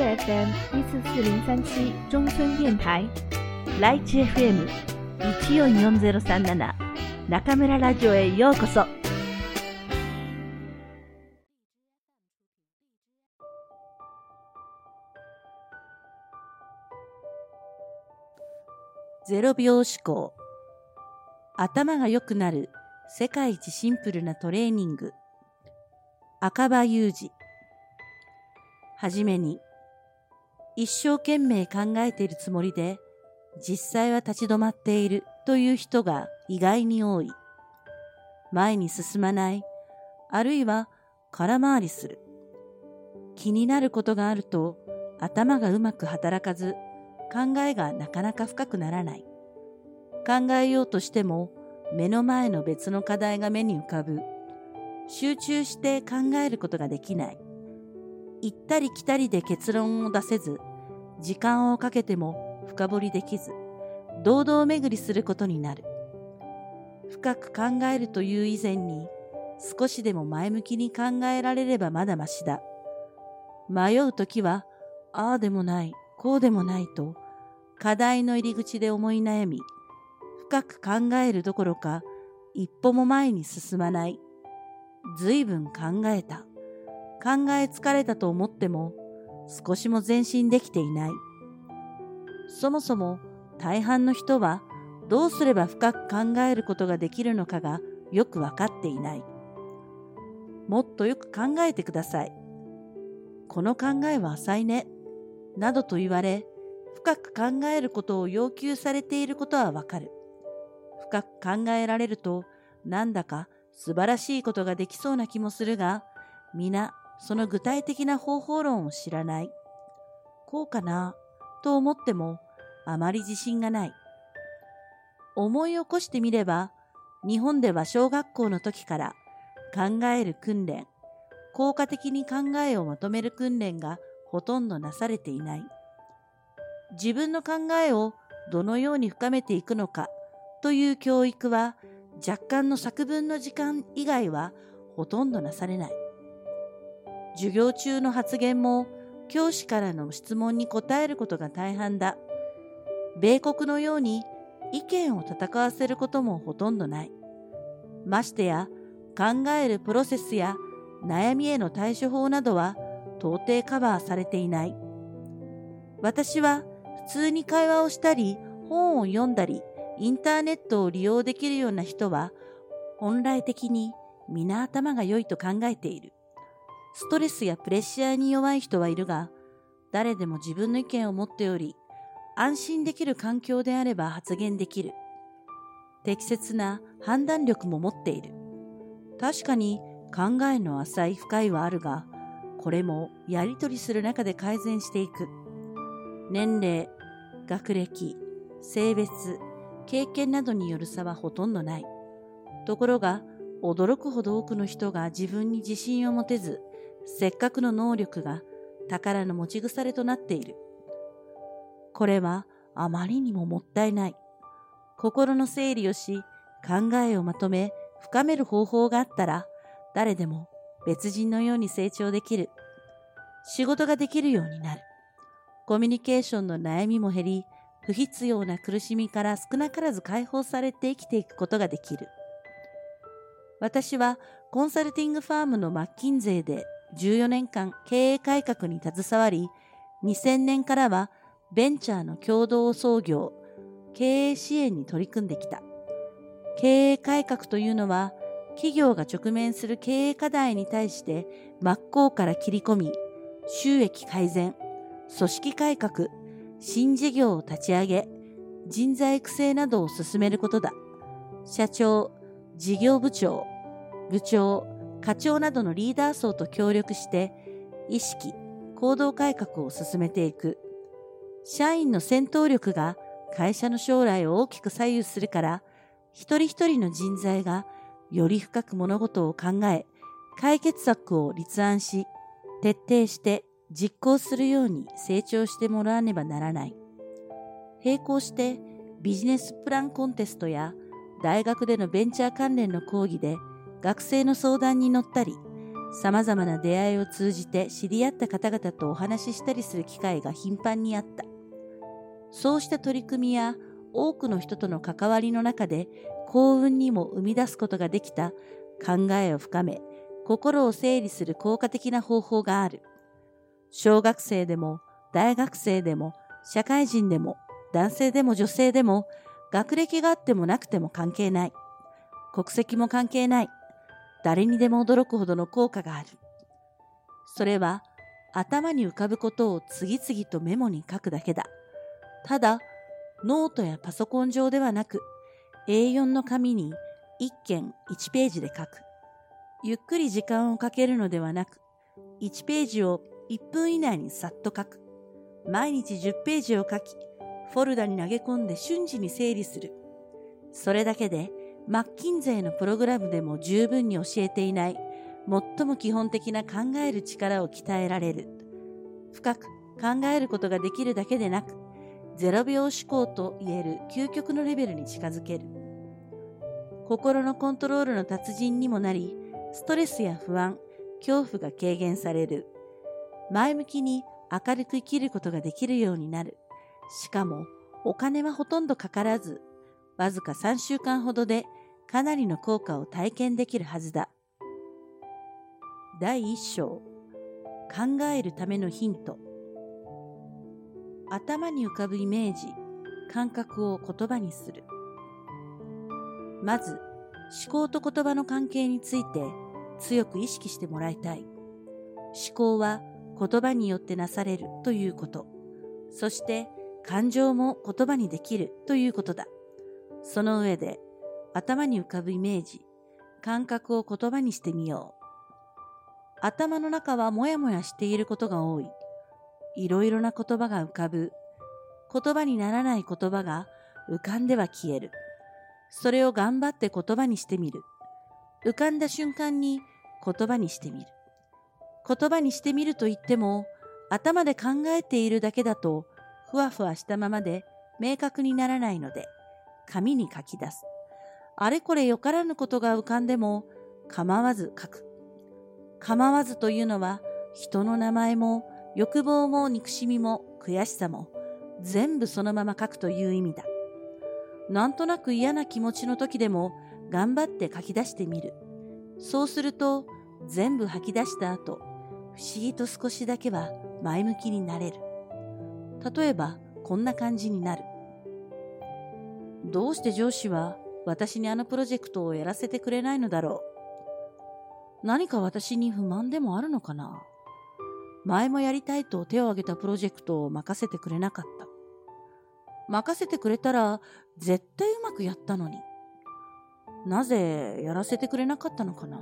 FM 一四四零三七中村電台ライチ FM 一四四ゼロ三七中村ラジオへようこそ。ゼロ秒思考。頭が良くなる世界一シンプルなトレーニング。赤羽裕二。はじめに一生懸命考えているつもりで実際は立ち止まっているという人が意外に多い前に進まないあるいは空回りする気になることがあると頭がうまく働かず考えがなかなか深くならない。考えようとしても目の前の別の課題が目に浮かぶ。集中して考えることができない。行ったり来たりで結論を出せず、時間をかけても深掘りできず、堂々巡りすることになる。深く考えるという以前に、少しでも前向きに考えられればまだましだ。迷うときは、ああでもない、こうでもないと、課題の入り口で思い悩み、深く考えるどころか、一歩も前に進まない。随分考えた。考え疲れたと思っても、少しも前進できていない。そもそも大半の人はどうすれば深く考えることができるのかがよくわかっていない。もっとよく考えてください。この考えは浅いね。などと言われ、深く考えることを要求されていることはわかる。深く考えられると、なんだか素晴らしいことができそうな気もするが、皆その具体的な方法論を知らない。こうかなと思っても、あまり自信がない。思い起こしてみれば、日本では小学校の時から考える訓練、効果的に考えをまとめる訓練がほとんどなされていない。自分の考えをどのように深めていくのかという教育は若干の作文の時間以外はほとんどなされない。授業中の発言も教師からの質問に答えることが大半だ。米国のように意見を戦わせることもほとんどない。ましてや考えるプロセスや悩みへの対処法などは到底カバーされていない。私は普通に会話をしたり、本を読んだり、インターネットを利用できるような人は、本来的に皆頭が良いと考えている。ストレスやプレッシャーに弱い人はいるが、誰でも自分の意見を持っており、安心できる環境であれば発言できる。適切な判断力も持っている。確かに考えの浅い深いはあるが、これもやりとりする中で改善していく。年齢、学歴、性別、経験などによる差はほとんどない。ところが、驚くほど多くの人が自分に自信を持てず、せっかくの能力が宝の持ち腐れとなっている。これはあまりにももったいない。心の整理をし、考えをまとめ、深める方法があったら、誰でも別人のように成長できる。仕事ができるようになる。コミュニケーションの悩みも減り、不必要な苦しみから少なからず解放されて生きていくことができる。私はコンサルティングファームのマッキンゼーで14年間経営改革に携わり、2000年からはベンチャーの共同創業、経営支援に取り組んできた。経営改革というのは、企業が直面する経営課題に対して真っ向から切り込み、収益改善、組織改革、新事業を立ち上げ、人材育成などを進めることだ。社長、事業部長、部長、課長などのリーダー層と協力して、意識、行動改革を進めていく。社員の戦闘力が会社の将来を大きく左右するから、一人一人の人材がより深く物事を考え、解決策を立案し、徹底して実行するように成長してもらわねばならない。並行してビジネスプランコンテストや大学でのベンチャー関連の講義で学生の相談に乗ったり、様々な出会いを通じて知り合った方々とお話ししたりする機会が頻繁にあった。そうした取り組みや多くの人との関わりの中で幸運にも生み出すことができた考えを深め、心を整理する効果的な方法がある。小学生でも大学生でも社会人でも男性でも女性でも学歴があってもなくても関係ない。国籍も関係ない。誰にでも驚くほどの効果がある。それは頭に浮かぶことを次々とメモに書くだけだ。ただ、ノートやパソコン上ではなく、A4 の紙に1件1ページで書く。ゆっくり時間をかけるのではなく、1ページを1分以内にさっと書く。毎日10ページを書き、フォルダに投げ込んで瞬時に整理する。それだけで、マッキンゼーのプログラムでも十分に教えていない最も基本的な考える力を鍛えられる。深く考えることができるだけでなく、0秒思考と言える究極のレベルに近づける。心のコントロールの達人にもなり、ストレスや不安、恐怖が軽減される。前向きに明るく生きることができるようになる。しかも、お金はほとんどかからず、わずか3週間ほどでかなりの効果を体験できるはずだ。第1章考えるためのヒント頭に浮かぶイメージ、感覚を言葉にする。まず、思考と言葉の関係について強く意識してもらいたい。思考は言葉によってなされるということ。そして感情も言葉にできるということだ。その上で頭に浮かぶイメージ、感覚を言葉にしてみよう。頭の中はもやもやしていることが多い。いろいろな言葉が浮かぶ。言葉にならない言葉が浮かんでは消える。それを頑張って言葉にしてみる。浮かんだ瞬間に言葉にしてみる。言葉にしてみると言っても、頭で考えているだけだと、ふわふわしたままで明確にならないので、紙に書き出す。あれこれよからぬことが浮かんでも、構わず書く。構わずというのは、人の名前も、欲望も憎しみも悔しさも、全部そのまま書くという意味だ。なんとなく嫌な気持ちの時でも、頑張って書き出してみる。そうすると、全部吐き出した後、不思議と少しだけは前向きになれる。例えば、こんな感じになる。どうして上司は私にあのプロジェクトをやらせてくれないのだろう。何か私に不満でもあるのかな？前もやりたいと手を挙げたプロジェクトを任せてくれなかった。任せてくれたら絶対うまくやったのに。なぜやらせてくれなかったのかな？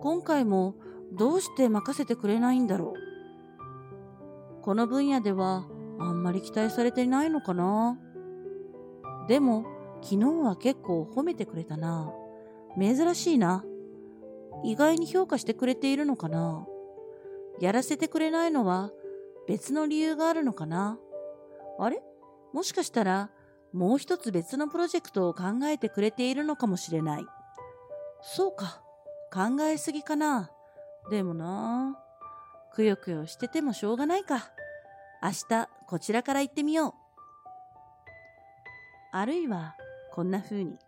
今回もどうして任せてくれないんだろう？この分野ではあんまり期待されていないのかな？でも昨日は結構褒めてくれたな。珍しいな。意外に評価してくれているのかな。やらせてくれないのは別の理由があるのかな。あれ？もしかしたらもう一つ別のプロジェクトを考えてくれているのかもしれない。そうか。考えすぎかな。でもなくよくよしててもしょうがないか。明日こちらから行ってみよう。あるいはこんな風に。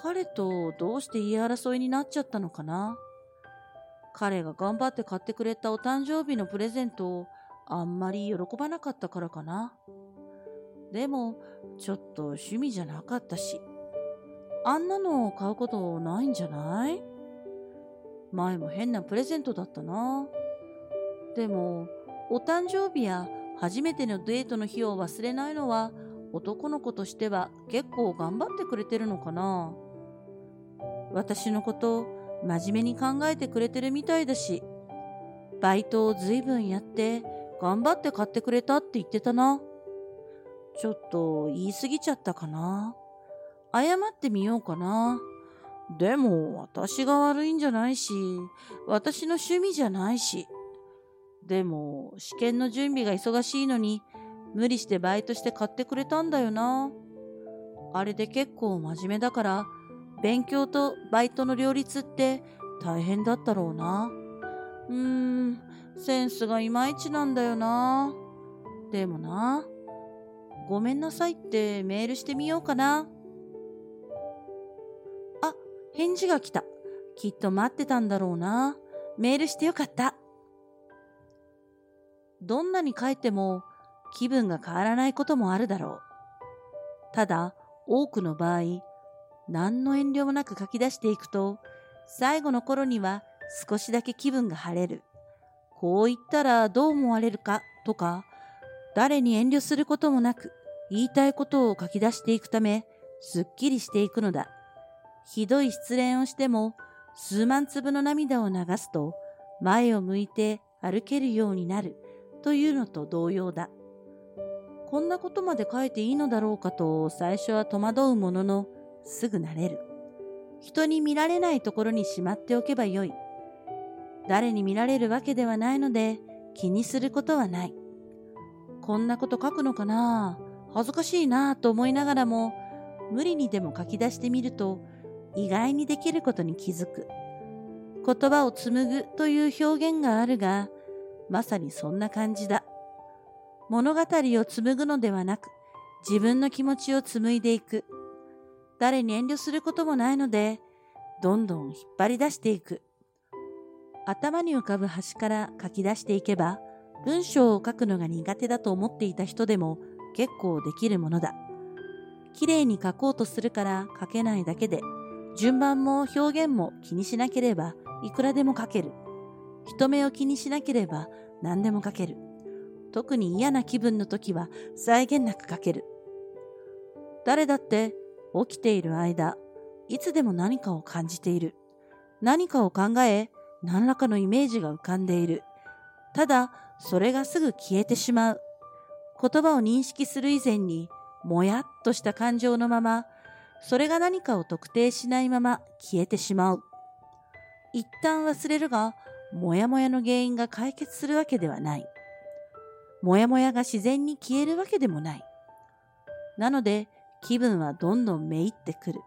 彼とどうして言い争いになっちゃったのかな？彼が頑張って買ってくれたお誕生日のプレゼントをあんまり喜ばなかったからかな？でも、ちょっと趣味じゃなかったし。あんなのを買うことないんじゃない？前も変なプレゼントだったな。でも、お誕生日や初めてのデートの日を忘れないのは男の子としては結構頑張ってくれてるのかな？私のこと真面目に考えてくれてるみたいだし、バイトを随分やって頑張って買ってくれたって言ってたな。ちょっと言い過ぎちゃったかな？謝ってみようかな。でも、私が悪いんじゃないし、私の趣味じゃないし。でも、試験の準備が忙しいのに、無理してバイトして買ってくれたんだよな。あれで結構真面目だから、勉強とバイトの両立って大変だったろうな。うーん、センスがいまいちなんだよな。でもな、ごめんなさいってメールしてみようかな。あ、返事が来た。きっと待ってたんだろうな。メールしてよかった。どんなに書いても気分が変わらないこともあるだろう。ただ、多くの場合、何の遠慮もなく書き出していくと、最後の頃には少しだけ気分が晴れる。こう言ったらどう思われるかとか、誰に遠慮することもなく言いたいことを書き出していくため、すっきりしていくのだ。ひどい失恋をしても、数万粒の涙を流すと、前を向いて歩けるようになるというのと同様だ。こんなことまで書いていいのだろうかと最初は戸惑うものの、すぐ慣れる。人に見られないところにしまっておけばよい。誰に見られるわけではないので気にすることはない。こんなこと書くのかな？恥ずかしいなと思いながらも、無理にでも書き出してみると、意外にできることに気づく。言葉を紡ぐという表現があるが、まさにそんな感じだ。物語を紡ぐのではなく、自分の気持ちを紡いでいく。誰に遠慮することもないので、どんどん引っ張り出していく。頭に浮かぶ端から書き出していけば、文章を書くのが苦手だと思っていた人でも結構できるものだ。綺麗に書こうとするから書けないだけで、順番も表現も気にしなければいくらでも書ける。人目を気にしなければ何でも書ける。特に嫌な気分の時は際限なく書ける。誰だって起きている間、いつでも何かを感じている。何かを考え、何らかのイメージが浮かんでいる。ただ、それがすぐ消えてしまう。言葉を認識する以前に、もやっとした感情のまま、それが何かを特定しないまま消えてしまう。一旦忘れるが、もやもやの原因が解決するわけではない。もやもやが自然に消えるわけでもない。なので、気分はどんどんめいってくる。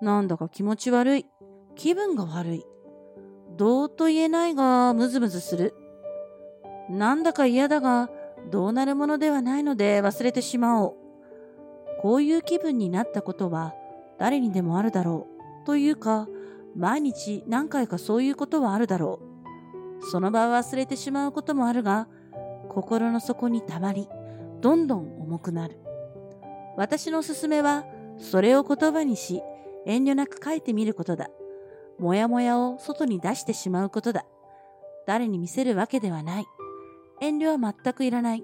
なんだか気持ち悪い。気分が悪い。どうと言えないが、ムズムズする。なんだか嫌だが、どうなるものではないので忘れてしまおう。こういう気分になったことは誰にでもあるだろう。というか、毎日何回かそういうことはあるだろう。その場は忘れてしまうこともあるが、心の底にたまり、どんどん重くなる。私の勧めは、それを言葉にし、遠慮なく書いてみることだ。もやもやを外に出してしまうことだ。誰に見せるわけではない。遠慮は全くいらない。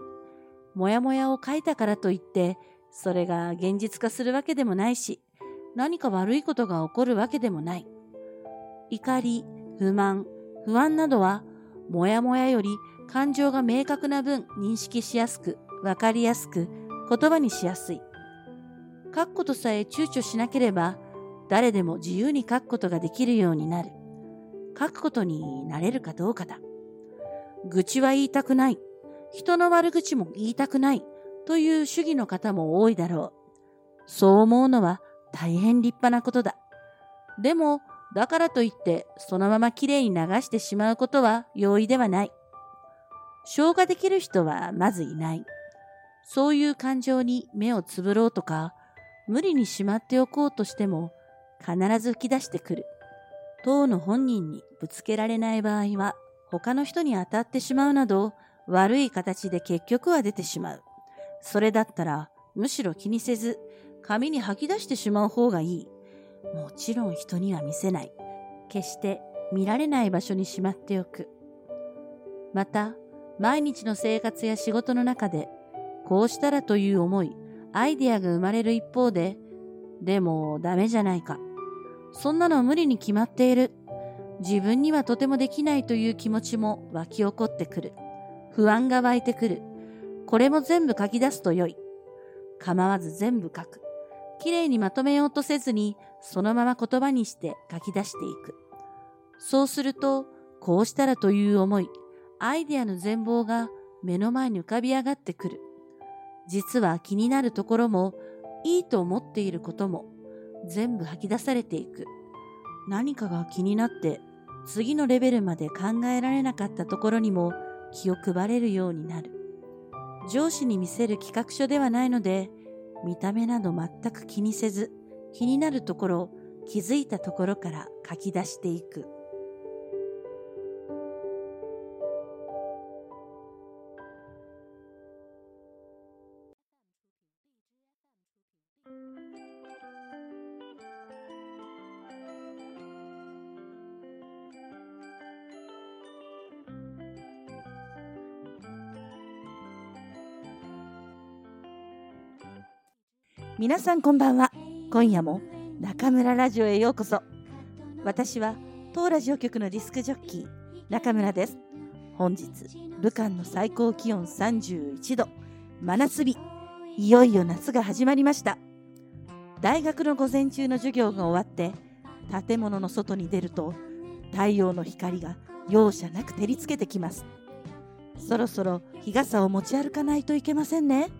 もやもやを書いたからといって、それが現実化するわけでもないし、何か悪いことが起こるわけでもない。怒り、不満、不安などは、もやもやより感情が明確な分認識しやすく、わかりやすく、言葉にしやすい。書くことさえ躊躇しなければ、誰でも自由に書くことができるようになる。書くことになれるかどうかだ。愚痴は言いたくない。人の悪口も言いたくない。という主義の方も多いだろう。そう思うのは大変立派なことだ。でも、だからといってそのままきれいに流してしまうことは容易ではない。消化できる人はまずいない。そういう感情に目をつぶろうとか、無理にしまっておこうとしても必ず吹き出してくる。当の本人にぶつけられない場合は他の人に当たってしまうなど悪い形で結局は出てしまう。それだったらむしろ気にせず紙に吐き出してしまう方がいい。もちろん人には見せない。決して見られない場所にしまっておく。また、毎日の生活や仕事の中で、こうしたらという思い、アイデアが生まれる一方で、でもダメじゃないか。そんなの無理に決まっている。自分にはとてもできないという気持ちも湧き起こってくる。不安が湧いてくる。これも全部書き出すとよい。構わず全部書く。きれいにまとめようとせずに、そのまま言葉にして書き出していく。そうすると、こうしたらという思い、アイデアの全貌が目の前に浮かび上がってくる。実は気になるところも、いいと思っていることも、全部吐き出されていく。何かが気になって次のレベルまで考えられなかったところにも気を配れるようになる。上司に見せる企画書ではないので、見た目など全く気にせず、気になるところ、気づいたところから書き出していく。皆さんこんばんは。今夜も中村ラジオへようこそ。私は当ラジオ局のディスクジョッキー中村です。本日、武漢の最高気温31度、真夏日。いよいよ夏が始まりました。大学の午前中の授業が終わって、建物の外に出ると、太陽の光が容赦なく照りつけてきます。そろそろ日傘を持ち歩かないといけませんね。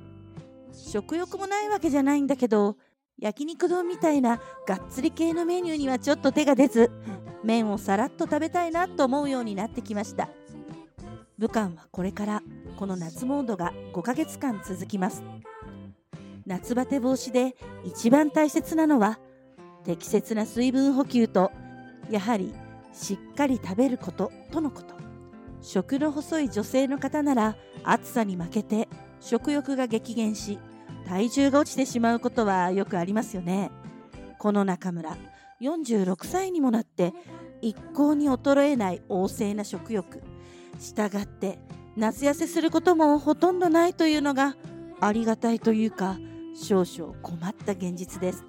食欲もないわけじゃないんだけど焼肉丼みたいながっつり系のメニューにはちょっと手が出ず麺をさらっと食べたいなと思うようになってきました。武漢はこれからこの夏モードが5ヶ月間続きます。夏バテ防止で一番大切なのは適切な水分補給とやはりしっかり食べることとのこと。食の細い女性の方なら暑さに負けて食欲が激減し体重が落ちてしまうことはよくありますよね。この中村46歳にもなって一向に衰えない旺盛な食欲。したがって夏痩せすることもほとんどないというのがありがたいというか少々困った現実です。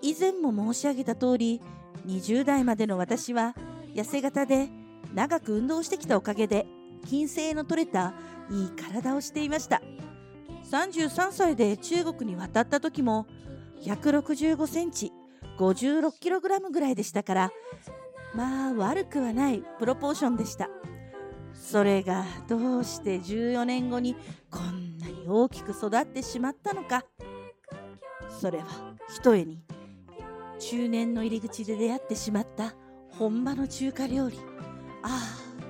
以前も申し上げた通り20代までの私は痩せ型で長く運動してきたおかげで筋性の取れたいい体をしていました。33歳で中国に渡った時も165センチ56キログラムぐらいでしたからまあ悪くはないプロポーションでした。それがどうして14年後にこんなに大きく育ってしまったのか。それはひとえに中年の入り口で出会ってしまった本場の中華料理。あ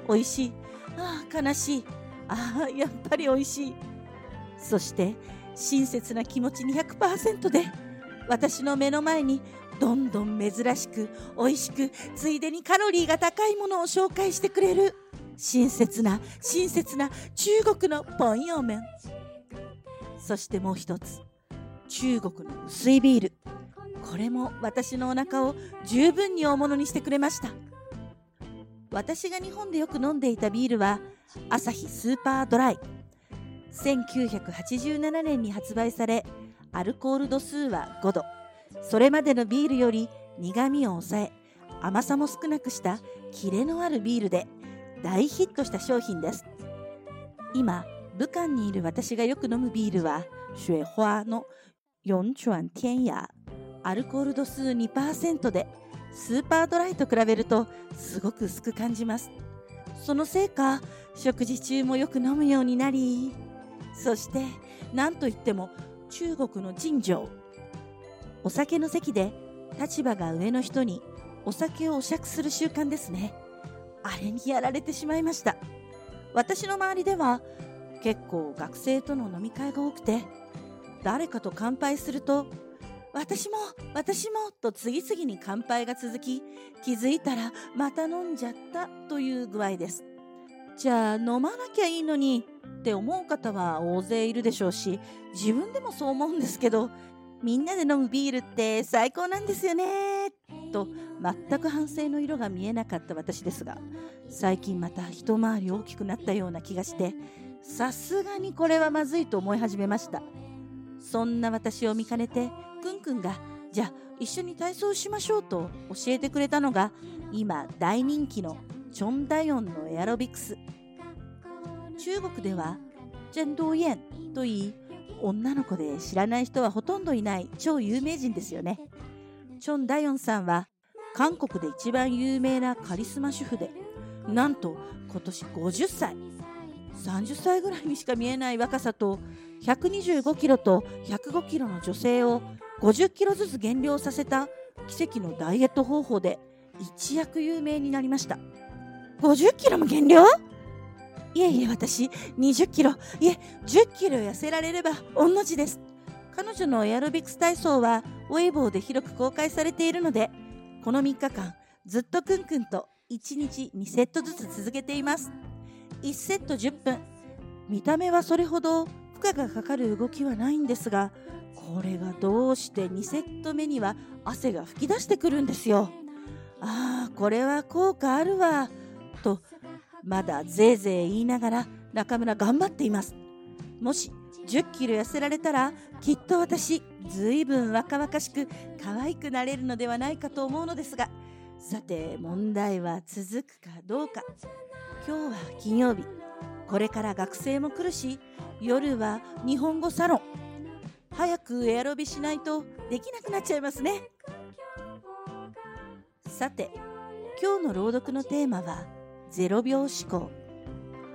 あ美味しい。ああ悲しい。ああやっぱり美味しい。そして親切な気持ち200%で私の目の前にどんどん珍しく美味しくついでにカロリーが高いものを紹介してくれる親切な親切な中国のポンヨーメン。そしてもう一つ中国の薄いビール。これも私のお腹を十分に大物にしてくれました。私が日本でよく飲んでいたビールはアサヒスーパードライ。1987年に発売されアルコール度数は5度。それまでのビールより苦みを抑え甘さも少なくしたキレのあるビールで大ヒットした商品です。今武漢にいる私がよく飲むビールは雪花の四川天野アルコール度数2%でスーパードライと比べるとすごく薄く感じます。そのせいか食事中もよく飲むようになりそして何といっても中国の神城お酒の席で立場が上の人にお酒をお酌する習慣ですね。あれにやられてしまいました。私の周りでは結構学生との飲み会が多くて誰かと乾杯すると私も私もと次々に乾杯が続き気づいたらまた飲んじゃったという具合です。じゃあ飲まなきゃいいのにって思う方は大勢いるでしょうし自分でもそう思うんですけどみんなで飲むビールって最高なんですよねと全く反省の色が見えなかった私ですが最近また一回り大きくなったような気がしてさすがにこれはまずいと思い始めました。そんな私を見かねてくんくんがじゃあ一緒に体操しましょうと教えてくれたのが今大人気のチョンダヨンのエアロビクス。中国ではジェンドーイエンといい女の子で知らない人はほとんどいない超有名人ですよね。チョン・ダヨンさんは韓国で一番有名なカリスマ主婦でなんと今年50歳30歳ぐらいにしか見えない若さと125キロと105キロの女性を50キロずつ減量させた奇跡のダイエット方法で一躍有名になりました。50キロも減量？いえいえ私20キロ。いえ10キロ痩せられれば御の字です。彼女のエアロビクス体操はウェイボーで広く公開されているのでこの3日間ずっとくんくんと1日2セットずつ続けています。1セット10分。見た目はそれほど負荷がかかる動きはないんですがこれがどうして2セット目には汗が噴き出してくるんですよ。ああこれは効果あるわ。とまだぜいぜい言いながら中村頑張っています。もし10キロ痩せられたらきっと私ずいぶん若々しく可愛くなれるのではないかと思うのですが。さて問題は続くかどうか。今日は金曜日。これから学生も来るし夜は日本語サロン。早くエアロビしないとできなくなっちゃいますね。さて今日の朗読のテーマは0秒思考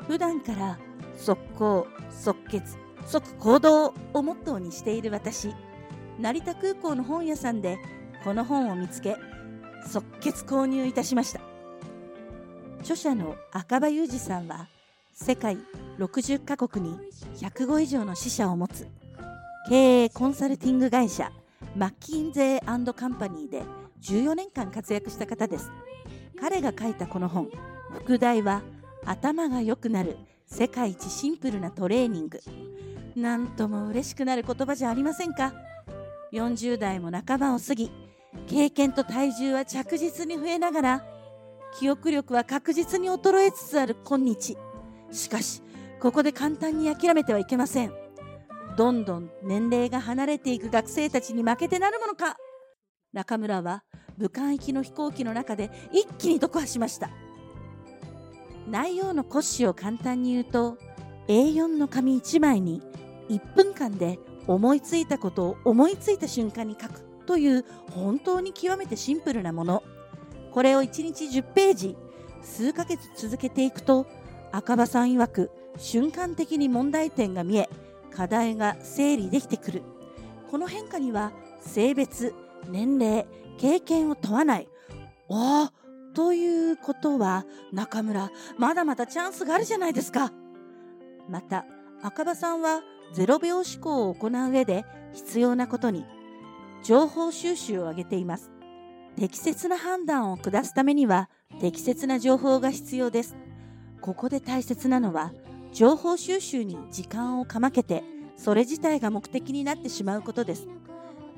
普段から速攻即決即行動をモットーにしている私。成田空港の本屋さんでこの本を見つけ即決購入いたしました。著者の赤羽裕二さんは世界60カ国に105以上の支社を持つ。経営コンサルティング会社マッキンゼーカンパニーで14年間活躍した方です。彼が書いたこの本副題は頭が良くなる世界一シンプルなトレーニング。なんとも嬉しくなる言葉じゃありませんか？40代も半ばを過ぎ経験と体重は着実に増えながら記憶力は確実に衰えつつある今日。しかしここで簡単に諦めてはいけません。どんどん年齢が離れていく学生たちに負けてなるものか。中村は武漢行きの飛行機の中で一気に読破しました。内容の骨子を簡単に言うと A4 の紙1枚に1分間で思いついたことを思いついた瞬間に書くという本当に極めてシンプルなもの。これを1日10ページ数ヶ月続けていくと赤羽さん曰く瞬間的に問題点が見え課題が整理できてくる。この変化には性別年齢経験を問わない。ああということは中村まだまだチャンスがあるじゃないですか。また赤羽さんは0秒思考を行う上で必要なことに情報収集を挙げています。適切な判断を下すためには適切な情報が必要です。ここで大切なのは情報収集に時間をかまけてそれ自体が目的になってしまうことです。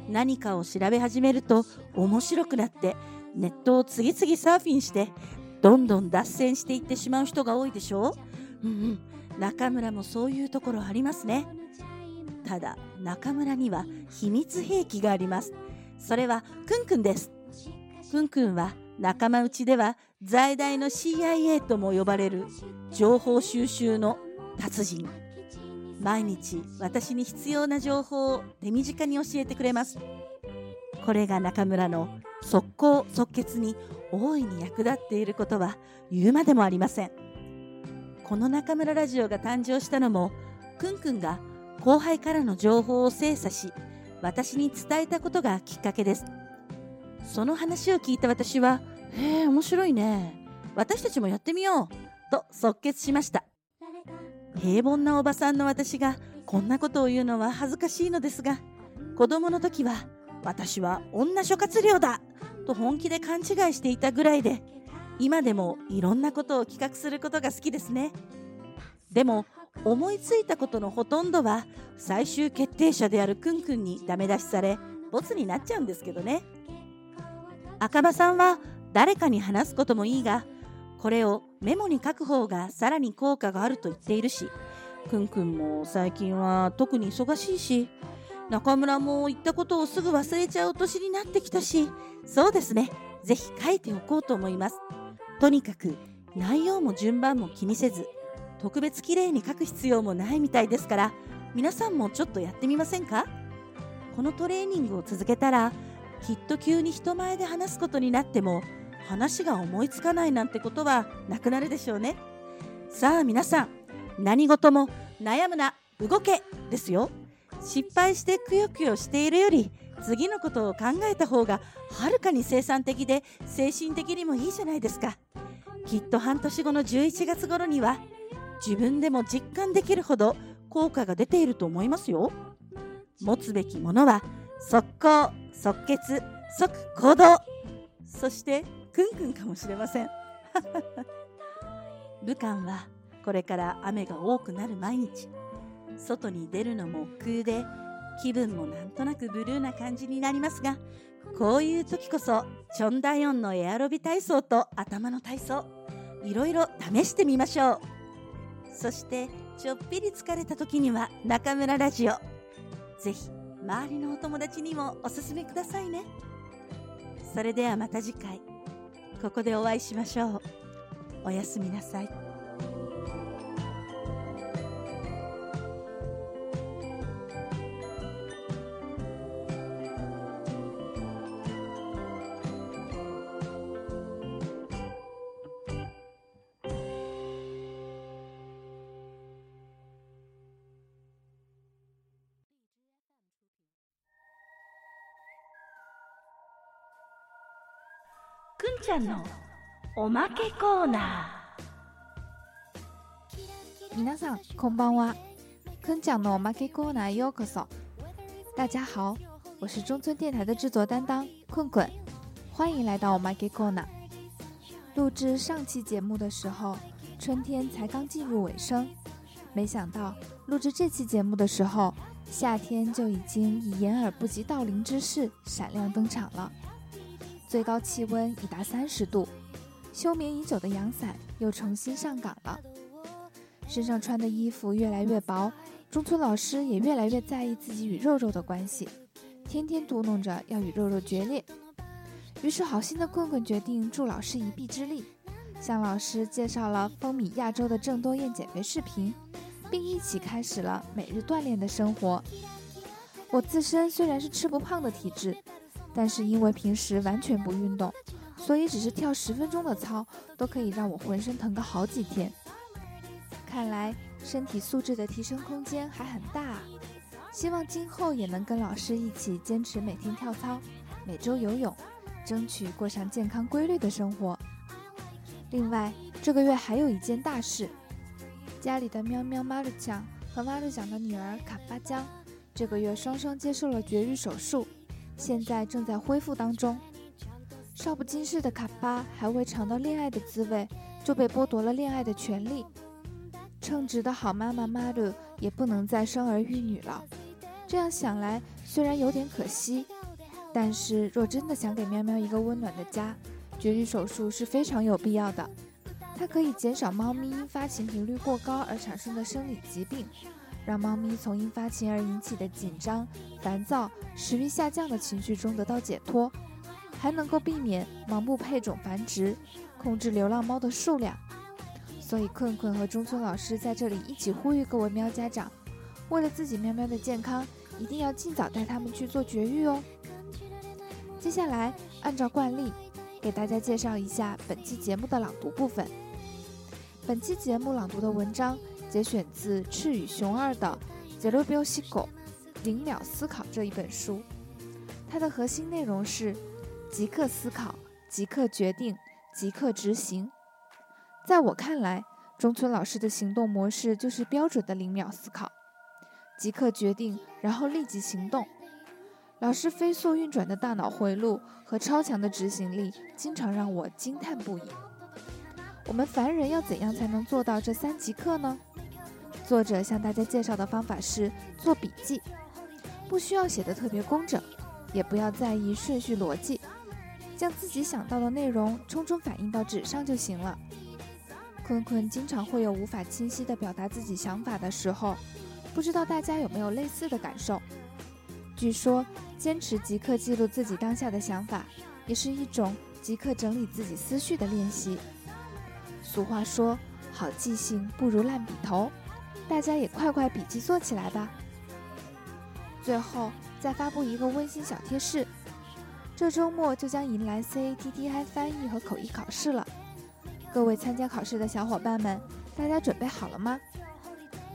何かを調べ始めると面白くなってネットを次々サーフィンしてどんどん脱線していってしまう人が多いでしょう。うんうん。中村もそういうところありますね。ただ中村には秘密兵器があります。それはくんくんです。くんくんは仲間内では在大の CIA とも呼ばれる情報収集の達人。毎日私に必要な情報を手短に教えてくれます。これが中村の速攻即決に大いに役立っていることは言うまでもありません。この中村ラジオが誕生したのもくんくんが後輩からの情報を精査し私に伝えたことがきっかけです。その話を聞いた私は「へえ面白いね。私たちもやってみよう」と即決しました。平凡なおばさんの私がこんなことを言うのは恥ずかしいのですが子供の時は私は女諸葛亮だ。と本気で勘違いしていたぐらいで今でもいろんなことを企画することが好きですね。でも思いついたことのほとんどは最終決定者であるくんくんにダメ出しされボツになっちゃうんですけどね。赤羽さんは誰かに話すこともいいがこれをメモに書く方がさらに効果があると言っているしくんくんも最近は特に忙しいし中村も言ったことをすぐ忘れちゃう年になってきたしそうですね。ぜひ書いておこうと思います。とにかく内容も順番も気にせず特別綺麗に書く必要もないみたいですから皆さんもちょっとやってみませんか？このトレーニングを続けたらきっと急に人前で話すことになっても話が思いつかないなんてことはなくなるでしょうね。さあ皆さん何事も悩むな動けですよ。失敗してくよくよしているより次のことを考えた方がはるかに生産的で精神的にもいいじゃないですか。きっと半年後の11月頃には自分でも実感できるほど効果が出ていると思いますよ。持つべきものは速攻。即決即行動。そしてくんくんかもしれません。武漢はこれから雨が多くなる毎日。外に出るのも億劫で気分もなんとなくブルーな感じになりますがこういう時こそチョンダヨンのエアロビ体操と頭の体操。いろいろ試してみましょう。そしてちょっぴり疲れた時には中村ラジオ。ぜひ周りのお友達にもおすすめくださいね。それではまた次回。ここでお会いしましょう。おやすみなさい。くんちゃんのおまけコーナ皆さんこんばんは。坤讲的 m a k e コーナーようこそ。大家好，我是中村电台的制作担当困困，欢迎来到 m a k e コーナー。录制上期节目的时候，春天才刚进入尾声，没想到录制这期节目的时候，夏天就已经以掩耳不及盗铃之势闪亮登场了。 最高气温已达三十度，休眠已久的阳伞又重新上岗了。身上穿的衣服越来越薄，中村老师也越来越在意自己与肉肉的关系，天天嘟囔着要与肉肉决裂。于是，好心的棍棍决定助老师一臂之力，向老师介绍了风靡亚洲的郑多燕减肥视频，并一起开始了每日锻炼的生活。我自身虽然是吃不胖的体质。但是因为平时完全不运动，所以只是跳十分钟的操都可以让我浑身疼个好几天。看来身体素质的提升空间还很大！希望今后也能跟老师一起坚持每天跳操，每周游泳，争取过上健康规律的生活。另外，这个月还有一件大事，家里的喵喵马鲁强和马鲁强的女儿卡巴江，这个月双双接受了绝育手术。现在正在恢复当中。少不经事的卡巴还未尝到恋爱的滋味，就被剥夺了恋爱的权利。称职的好妈妈马鲁也不能再生儿育女了。这样想来，虽然有点可惜，但是若真的想给喵喵一个温暖的家，绝育手术是非常有必要的。它可以减少猫咪因发情频率过高而产生的生理疾病。让猫咪从因发情而引起的紧张、烦躁、食欲下降的情绪中得到解脱，还能够避免盲目配种繁殖，控制流浪猫的数量。所以，困困和中村老师在这里一起呼吁各位喵家长，为了自己喵喵的健康，一定要尽早带它们去做绝育哦。接下来，按照惯例，给大家介绍一下本期节目的朗读部分。本期节目朗读的文章。节选自赤羽雄二的《ゼロ秒思考》零秒思考这一本书，它的核心内容是即刻思考、即刻决定、即刻执行。在我看来，中村老师的行动模式就是标准的零秒思考、即刻决定，然后立即行动。老师飞速运转的大脑回路和超强的执行力，经常让我惊叹不已。我们凡人要怎样才能做到这三即刻呢？作者向大家介绍的方法是做笔记，不需要写的特别工整，也不要在意顺序逻辑，将自己想到的内容匆匆反映到纸上就行了。坤坤经常会有无法清晰地表达自己想法的时候，不知道大家有没有类似的感受？据说坚持即刻记录自己当下的想法，也是一种即刻整理自己思绪的练习。俗话说，好记性不如烂笔头。大家也快快笔记做起来吧！最后再发布一个温馨小贴士：这周末就将迎来 CATTI 翻译和口译考试了。各位参加考试的小伙伴们，大家准备好了吗？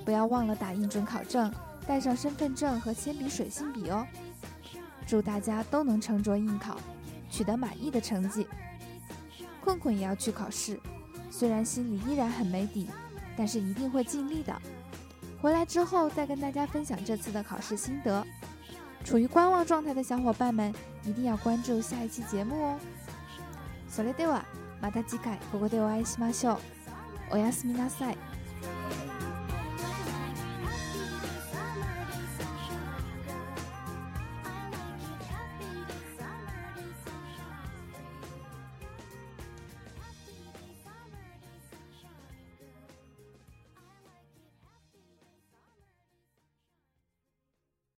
不要忘了打印准考证，带上身份证和铅笔、水性笔哦！祝大家都能沉着应考，取得满意的成绩。困困也要去考试，虽然心里依然很没底，但是一定会尽力的。回来之后再跟大家分享这次的考试心得。处于观望状态的小伙伴们一定要关注下一期节目哦。それではまた次回ここでお会いしましょう。おやすみなさい。